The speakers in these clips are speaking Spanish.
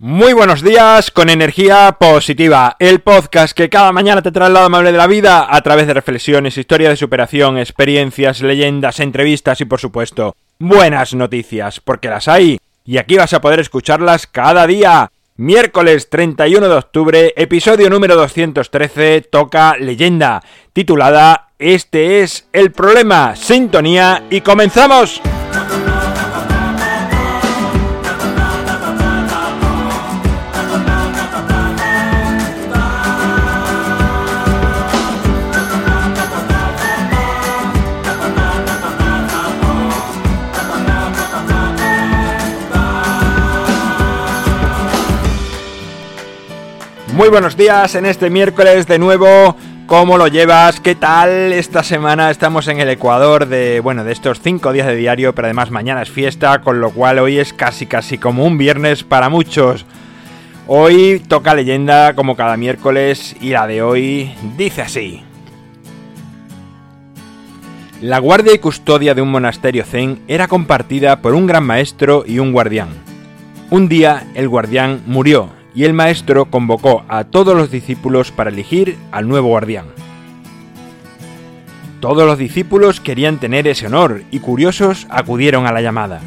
Muy buenos días con energía positiva, el podcast que cada mañana te trae el lado amable de la vida a través de reflexiones, historia de superación, experiencias, leyendas, entrevistas y por supuesto buenas noticias, porque las hay y aquí vas a poder escucharlas cada día. Miércoles 31 de octubre, episodio número 213, toca leyenda, titulada Este es el problema, sintonía y comenzamos. Muy buenos días en este miércoles de nuevo. ¿Cómo lo llevas? ¿Qué tal? Esta semana estamos en el Ecuador de, bueno, de estos cinco días de diario, pero además mañana es fiesta, con lo cual hoy es casi casi como un viernes para muchos. Hoy toca leyenda como cada miércoles y la de hoy dice así. La guardia y custodia de un monasterio zen era compartida por un gran maestro y un guardián. Un día el guardián murió y el maestro convocó a todos los discípulos para elegir al nuevo guardián. Todos los discípulos querían tener ese honor y curiosos acudieron a la llamada.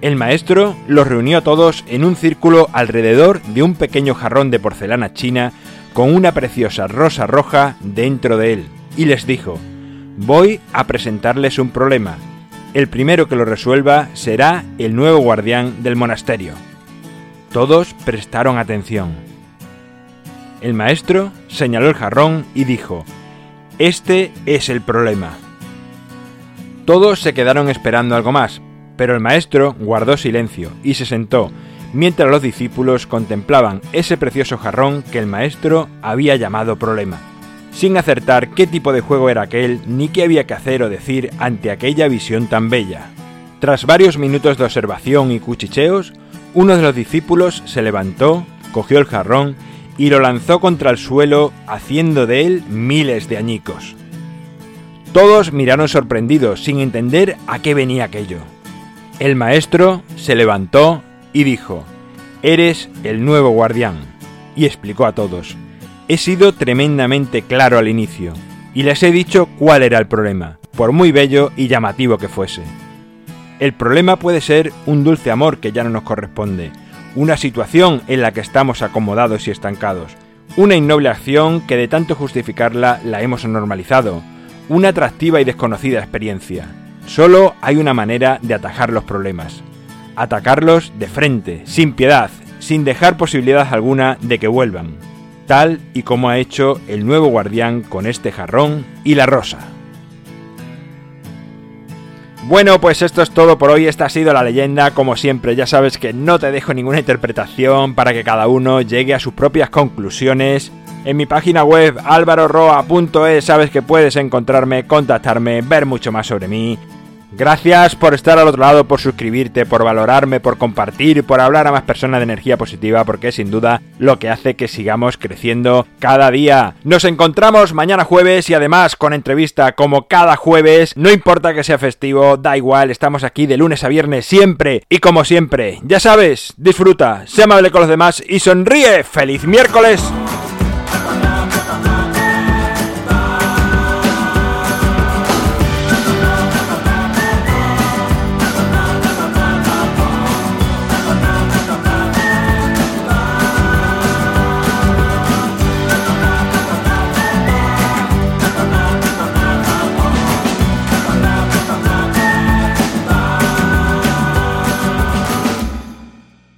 El maestro los reunió a todos en un círculo alrededor de un pequeño jarrón de porcelana china con una preciosa rosa roja dentro de él y les dijo, voy a presentarles un problema. El primero que lo resuelva será el nuevo guardián del monasterio. Todos prestaron atención. El maestro señaló el jarrón y dijo, Este es el problema. Todos se quedaron esperando algo más, pero el maestro guardó silencio y se sentó, mientras los discípulos contemplaban ese precioso jarrón que el maestro había llamado problema, sin acertar qué tipo de juego era aquel ni qué había que hacer o decir ante aquella visión tan bella. Tras varios minutos de observación y cuchicheos, uno de los discípulos se levantó, cogió el jarrón y lo lanzó contra el suelo, haciendo de él miles de añicos. Todos miraron sorprendidos, sin entender a qué venía aquello. El maestro se levantó y dijo, Eres el nuevo guardián, y explicó a todos, He sido tremendamente claro al inicio, y les he dicho cuál era el problema, por muy bello y llamativo que fuese. El problema puede ser un dulce amor que ya no nos corresponde, una situación en la que estamos acomodados y estancados, una innoble acción que de tanto justificarla la hemos normalizado, una atractiva y desconocida experiencia. Solo hay una manera de atajar los problemas. Atacarlos de frente, sin piedad, sin dejar posibilidad alguna de que vuelvan, tal y como ha hecho el nuevo guardián con este jarrón y la rosa. Bueno, pues esto es todo por hoy, esta ha sido la leyenda, como siempre, ya sabes que no te dejo ninguna interpretación para que cada uno llegue a sus propias conclusiones. En mi página web alvaroroa.es sabes que puedes encontrarme, contactarme, ver mucho más sobre mí. Gracias por estar al otro lado, por suscribirte, por valorarme, por compartir, por hablar a más personas de energía positiva, porque es sin duda lo que hace que sigamos creciendo cada día. Nos encontramos mañana jueves y además con entrevista como cada jueves. No importa que sea festivo, da igual, estamos aquí de lunes a viernes siempre. Y como siempre, ya sabes, disfruta, sé amable con los demás y sonríe. ¡Feliz miércoles!